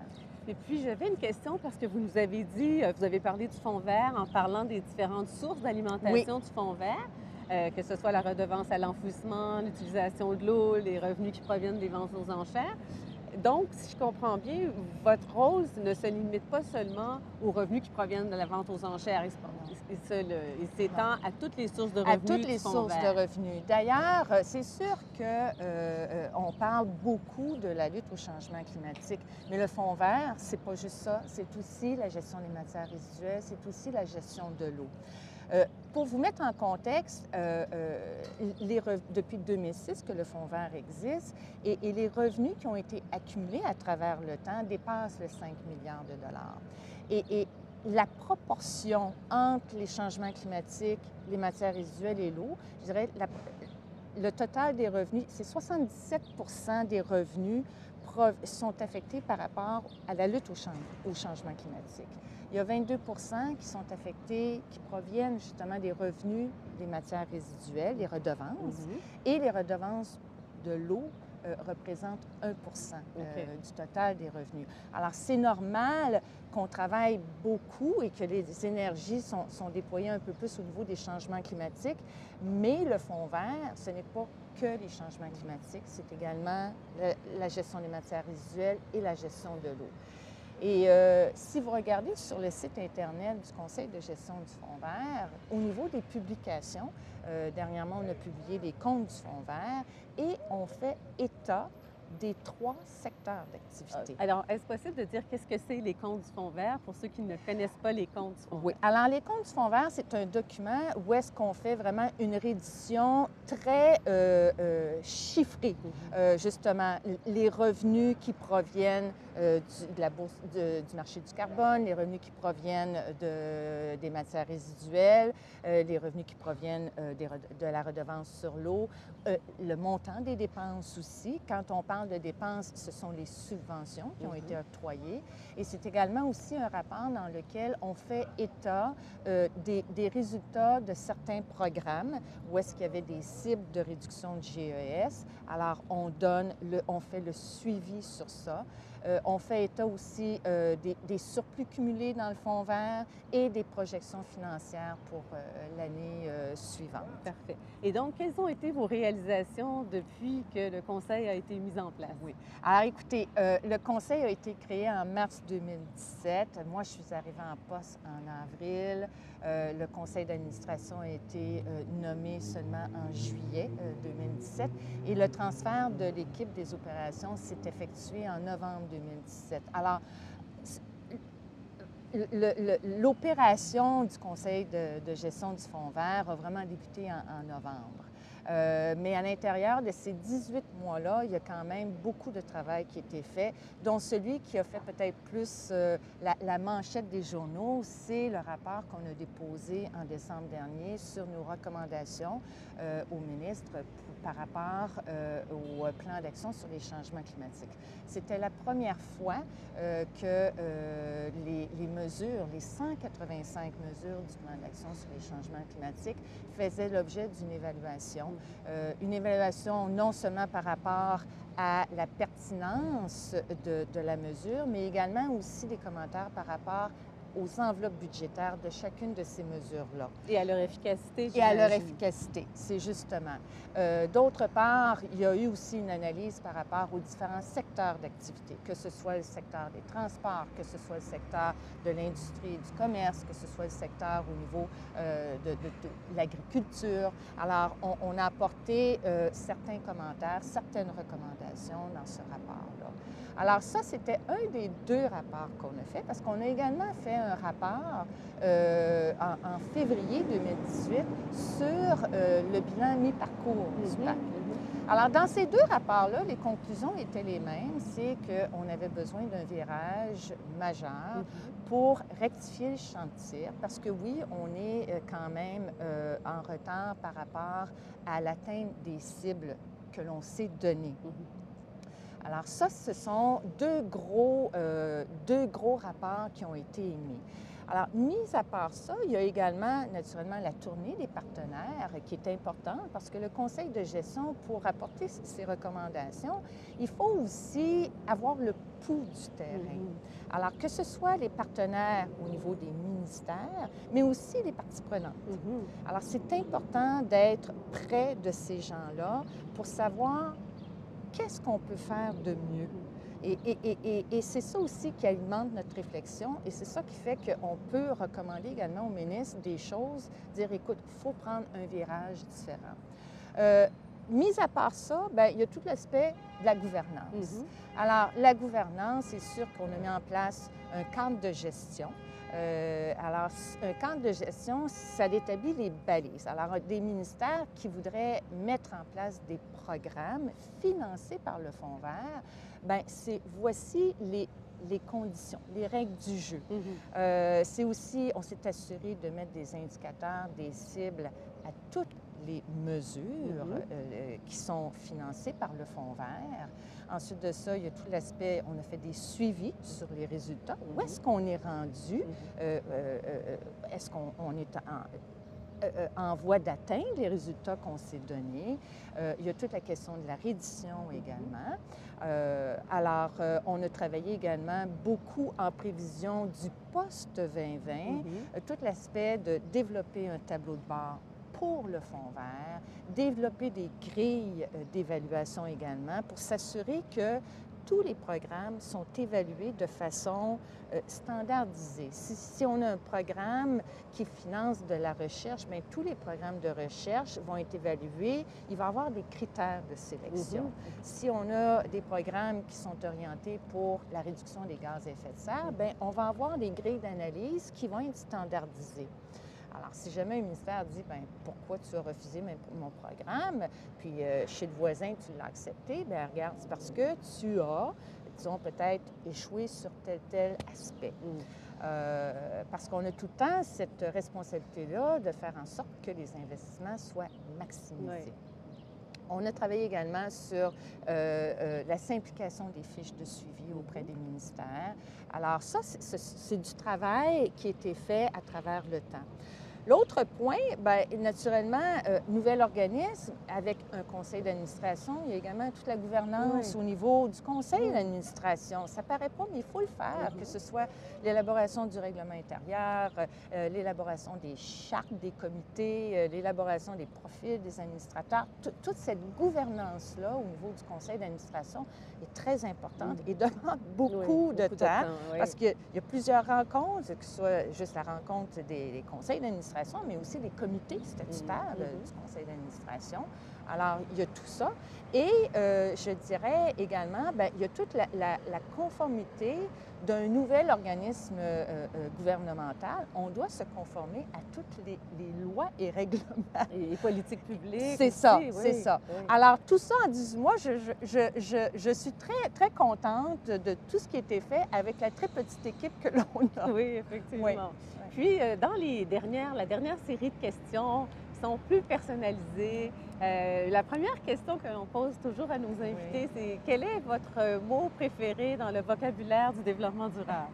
Speaker 1: Et puis, j'avais une question parce que vous nous avez dit, euh, vous avez parlé du fonds vert en parlant des différentes sources d'alimentation du fonds vert, euh, que ce soit la redevance à l'enfouissement, l'utilisation de l'eau, les revenus qui proviennent des ventes aux enchères. Donc, si je comprends bien, votre rôle ne se limite pas seulement aux revenus qui proviennent de la vente aux enchères. Il s'étend à toutes les sources de revenus.
Speaker 3: À toutes les sources de revenus. D'ailleurs, euh, c'est sûr qu'on euh, euh, on parle beaucoup de la lutte au changement climatique, mais le fonds vert, c'est pas juste ça. C'est aussi la gestion des matières résiduelles, c'est aussi la gestion de l'eau. Euh, pour vous mettre en contexte, euh, euh, depuis 2006 que le Fonds vert existe et, les revenus qui ont été accumulés à travers le temps dépassent les 5 milliards de dollars. Et, la proportion entre les changements climatiques, les matières résiduelles et l'eau, je dirais, le total des revenus, c'est 77% des revenus sont affectés par rapport à la lutte au, au changement climatique. Il y a 22% qui sont affectés, qui proviennent justement des revenus des matières résiduelles, les redevances, mhm. et les redevances de l'eau euh, représentent 1% euh, du total des revenus. Alors, c'est normal qu'on travaille beaucoup et que les énergies sont, déployées un peu plus au niveau des changements climatiques, mais le Fonds vert, ce n'est pas que les changements climatiques, c'est également la gestion des matières résiduelles et la gestion de l'eau. Et euh, si vous regardez sur le site Internet du Conseil de gestion du Fonds vert, au niveau des publications, euh, dernièrement, on a publié les comptes du Fonds vert et on fait état des trois secteurs d'activité.
Speaker 1: Euh, alors, est-ce possible de dire qu'est-ce que c'est les comptes du Fonds vert pour ceux qui ne connaissent pas les comptes du Fonds
Speaker 3: oui. Alors, les comptes du Fonds vert, c'est un document où est-ce qu'on fait vraiment une rédition très euh, euh, chiffrée. Mhm. justement, les revenus qui proviennent du, de la bourse, du marché du carbone, les revenus qui proviennent de, des matières résiduelles, les revenus qui proviennent de la redevance sur l'eau, le montant des dépenses aussi. Quand on parle de dépenses, ce sont les subventions qui ont été mhm. octroyées. Et c'est également aussi un rapport dans lequel on fait état euh, des, des, résultats de certains programmes où est-ce qu'il y avait des cibles de réduction de GES. Alors, on donne, le, on fait le suivi sur ça. Euh, on fait état aussi euh, des, surplus cumulés dans le fonds vert et des projections financières pour euh, l'année suivante.
Speaker 1: Parfait. Et donc, quelles ont été vos réalisations depuis que le conseil a été mis en place?
Speaker 3: Oui. Alors, écoutez, le conseil a été créé en mars 2017. Moi, je suis arrivée en poste en avril. Le conseil d'administration a été nommé seulement en juillet 2017 et le transfert de l'équipe des opérations s'est effectué en novembre 2017. Alors, l'opération du Conseil de, gestion du Fonds vert a vraiment débuté en novembre. Euh, mais à l'intérieur de ces 18 mois-là, il y a quand même beaucoup de travail qui a été fait, dont celui qui a fait peut-être plus euh, la, manchette des journaux, c'est le rapport qu'on a déposé en décembre dernier sur nos recommandations euh, au ministre par rapport au plan d'action sur les changements climatiques. C'était la première fois que les, mesures, les 185 mesures du plan d'action sur les changements climatiques faisaient l'objet d'une évaluation euh, une évaluation non seulement par rapport à la pertinence de, de, la mesure, mais également aussi des commentaires par rapport aux enveloppes budgétaires de chacune de ces mesures-là.
Speaker 1: Et à leur efficacité.
Speaker 3: Et à leur efficacité, c'est justement. Euh, d'autre part, il y a eu aussi une analyse par rapport aux différents secteurs d'activité, que ce soit le secteur des transports, que ce soit le secteur de l'industrie et du commerce, que ce soit le secteur au niveau euh, de, l'agriculture. Alors, on, a apporté euh, certains commentaires, certaines recommandations dans ce rapport-là. Alors ça, c'était un des deux rapports qu'on a fait, parce qu'on a également fait un rapport euh, en, février 2018 sur euh, le bilan mi-parcours du mhm. PAC. Alors, dans ces deux rapports-là, les conclusions étaient les mêmes, c'est qu'on avait besoin d'un virage majeur mhm. pour rectifier le chantier, parce que oui, on est euh, quand même en retard par rapport à l'atteinte des cibles que l'on s'est données. Mhm. Alors ça, ce sont deux gros, euh, deux gros rapports qui ont été émis. Alors, mis à part ça, il y a également naturellement la tournée des partenaires qui est importante parce que le conseil de gestion, pour apporter ses recommandations, il faut aussi avoir le pouls du terrain. Mm-hmm. Alors, que ce soit les partenaires au niveau des ministères, mais aussi les parties prenantes. Mm-hmm. Alors, c'est important d'être près de ces gens-là pour savoir qu'est-ce qu'on peut faire de mieux? Et, c'est ça aussi qui alimente notre réflexion et c'est ça qui fait qu'on peut recommander également au ministre des choses, dire écoute, il faut prendre un virage différent. Euh, mis à part ça, bien, il y a tout l'aspect de la gouvernance. Mm-hmm. Alors, la gouvernance, c'est sûr qu'on a mis en place un cadre de gestion. Euh, alors, un cadre de gestion, ça établit les balises. Alors, des ministères qui voudraient mettre en place des programmes financés par le Fonds vert, bien, c'est voici les, les conditions, les règles du jeu. Mm-hmm. Euh, c'est aussi, on s'est assuré de mettre des indicateurs, des cibles à toutes les mesures mm-hmm. euh, qui sont financées par le Fonds vert. Ensuite de ça, il y a tout l'aspect, on a fait des suivis sur les résultats. Où est-ce qu'on est rendu? Euh, euh, euh, est-ce qu'on est en, voie d'atteindre les résultats qu'on s'est donnés? il y a toute la question de la reddition également. alors, on a travaillé également beaucoup en prévision du post-2020, mm-hmm. tout l'aspect de développer un tableau de bord pour le Fonds vert, développer des grilles euh, d'évaluation également pour s'assurer que tous les programmes sont évalués de façon euh, standardisée. Si, on a un programme qui finance de la recherche, bien, tous les programmes de recherche vont être évalués. Il va y avoir des critères de sélection. Mm-hmm. Si on a des programmes qui sont orientés pour la réduction des gaz à effet de serre, bien, on va avoir des grilles d'analyse qui vont être standardisées. Alors, si jamais un ministère dit, ben pourquoi tu as refusé mon programme, puis euh, chez le voisin, tu l'as accepté, bien, regarde, c'est parce que tu as, disons, peut-être échoué sur tel, tel aspect. Mm. Euh, parce qu'on a tout le temps cette responsabilité-là de faire en sorte que les investissements soient maximisés. On a travaillé également sur euh, la simplification des fiches de suivi auprès des ministères. Alors ça, c'est du travail qui a été fait à travers le temps. L'autre point, bien, naturellement, euh, nouvel organisme avec un conseil d'administration. Il y a également toute la gouvernance au niveau du conseil d'administration. Ça paraît pas, mais il faut le faire, que ce soit l'élaboration du règlement intérieur, euh, l'élaboration des chartes des comités, euh, l'élaboration des profils des administrateurs. toute cette gouvernance-là au niveau du conseil d'administration est très importante et demande beaucoup, de, temps, parce qu'il y a plusieurs rencontres, que ce soit juste la rencontre des conseils d'administration, mais aussi les comités statutaires mm-hmm. du conseil d'administration. Alors, il y a tout ça. Et euh, je dirais également, bien, il y a toute la, conformité d'un nouvel organisme euh, euh, gouvernemental. On doit se conformer à toutes les, lois et règlements.
Speaker 1: Et politiques publiques.
Speaker 3: C'est ça, c'est ça. Alors, tout ça en 18 mois, je, je, je, suis très, très contente de tout ce qui a été fait avec la très petite équipe que l'on a.
Speaker 1: Oui, effectivement. Puis, dans les dernières, la dernière série de questions, sont plus personnalisées. Euh, la première question que l'on pose toujours à nos invités, c'est quel est votre mot préféré dans le vocabulaire du développement durable?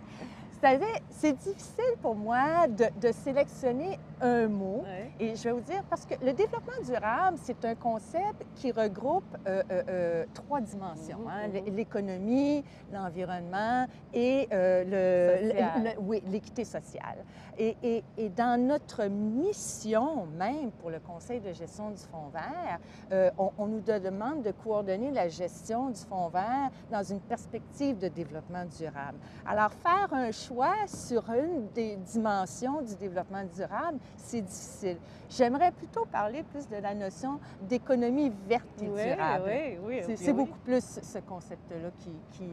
Speaker 3: C'est difficile pour moi de, sélectionner un mot. Et je vais vous dire, parce que le développement durable, c'est un concept qui regroupe euh, euh, euh, trois dimensions. Mhm, hein. mhm. L'économie, l'environnement et l'équité sociale. Et, et, dans notre mission même pour le Conseil de gestion du Fonds vert, on, on, nous demande de coordonner la gestion du Fonds vert dans une perspective de développement durable. Alors, faire un choix sur une des dimensions du développement durable, c'est difficile. J'aimerais plutôt parler plus de la notion d'économie verte et durable.
Speaker 1: Oui, oui,
Speaker 3: oui. C'est beaucoup plus ce concept-là qui,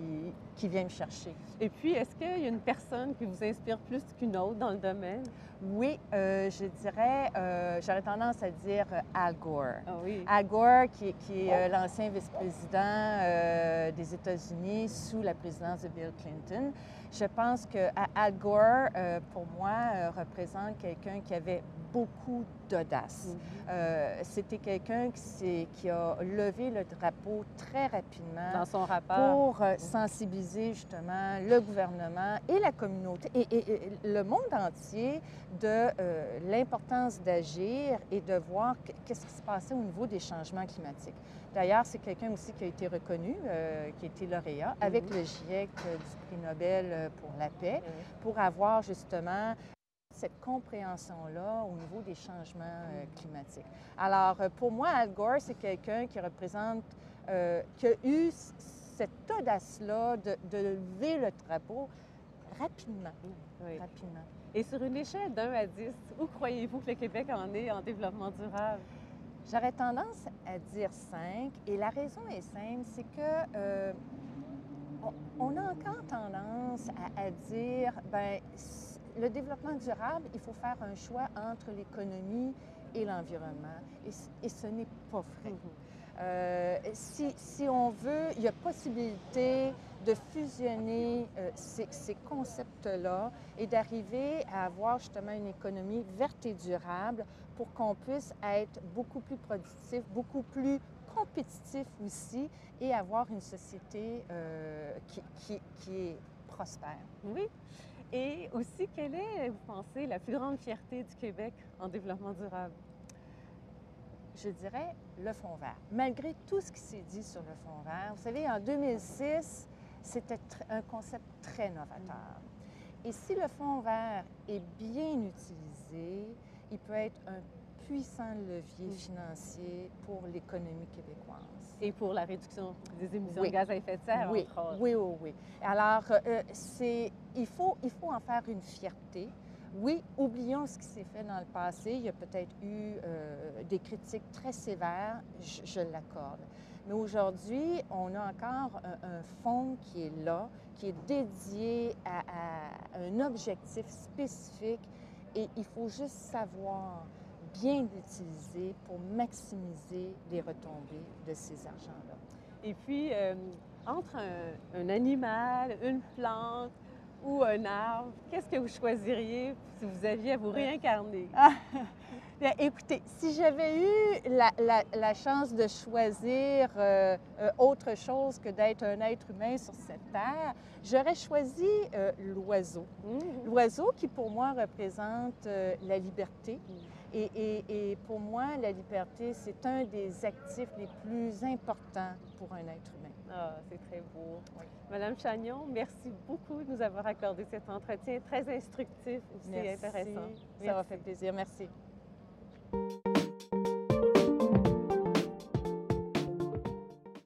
Speaker 3: qui, vient me chercher.
Speaker 1: Et puis, est-ce qu'il y a une personne qui vous inspire plus qu'une autre dans le domaine?
Speaker 3: Oui, euh, je dirais, euh, j'aurais tendance à dire euh, Al Gore.
Speaker 1: Ah oui.
Speaker 3: Al Gore, qui, qui est l'ancien vice-président des États-Unis sous la présidence de Bill Clinton. Je pense que Al Gore, pour moi, représente quelqu'un qui avait beaucoup d'audace. Mhm. Euh, c'était quelqu'un qui, qui, a levé le drapeau très rapidement
Speaker 1: dans son rapport
Speaker 3: pour euh, sensibiliser justement le gouvernement et la communauté et, le monde entier de euh, l'importance d'agir et de voir qu'est-ce qui se passait au niveau des changements climatiques. D'ailleurs, c'est quelqu'un aussi qui a été reconnu, qui a été lauréat avec mhm. le GIEC du prix Nobel pour la paix, pour avoir justement cette compréhension-là au niveau des changements euh, climatiques. Alors, euh, pour moi, Al Gore, c'est quelqu'un qui représente, euh, qui a eu cette audace-là de, de lever le drapeau rapidement,
Speaker 1: Oui.
Speaker 3: rapidement.
Speaker 1: Et sur une échelle d'un à 10, où croyez-vous que le Québec en est en développement durable?
Speaker 3: J'aurais tendance à dire 5 et la raison est simple, c'est que euh, on, a encore tendance à, à dire, ben le développement durable, il faut faire un choix entre l'économie et l'environnement. Et, ce n'est pas vrai. Euh, si, si on veut, il y a possibilité de fusionner euh, ces, ces concepts-là et d'arriver à avoir justement une économie verte et durable pour qu'on puisse être beaucoup plus productif, beaucoup plus compétitif aussi et avoir une société euh, qui, qui- qui est prospère.
Speaker 1: Oui. Et aussi, quelle est, vous pensez, la plus grande fierté du Québec en développement durable?
Speaker 3: je dirais, le fonds vert. Malgré tout ce qui s'est dit sur le fonds vert, vous savez, en 2006, c'était un concept très novateur. Et si le fonds vert est bien utilisé, il peut être un puissant levier
Speaker 1: Mm.
Speaker 3: financier pour l'économie québécoise.
Speaker 1: Et pour la réduction des émissions
Speaker 3: Oui.
Speaker 1: de gaz à effet de serre,
Speaker 3: oui,
Speaker 1: entre autres.
Speaker 3: oui, oui, oui. Alors, euh, c'est, il, faut, il faut en faire une fierté. Oui, oublions ce qui s'est fait dans le passé. Il y a peut-être eu euh, des critiques très sévères, je, je l'accorde. Mais aujourd'hui, on a encore un, un fonds qui est là, qui est dédié à, à un objectif spécifique et il faut juste savoir bien l'utiliser pour maximiser les retombées de ces argents-là.
Speaker 1: Et puis, euh, entre un, un animal, une plante ou un arbre, qu'est-ce que vous choisiriez si vous aviez à vous réincarner?
Speaker 3: Bien, écoutez, si j'avais eu la, la- la chance de choisir euh, euh, autre chose que d'être un être humain sur cette terre, j'aurais choisi euh, l'oiseau.
Speaker 1: Mmh.
Speaker 3: L'oiseau qui, pour moi, représente la liberté. Et, et- et pour moi, la liberté, c'est un des actifs les plus importants pour un être humain.
Speaker 1: Ah, c'est très beau.
Speaker 3: Oui.
Speaker 1: Madame Chagnon, merci beaucoup de nous avoir accordé cet entretien très instructif, aussi
Speaker 3: Merci.
Speaker 1: intéressant.
Speaker 3: Ça m'a fait plaisir. Merci. Thank you.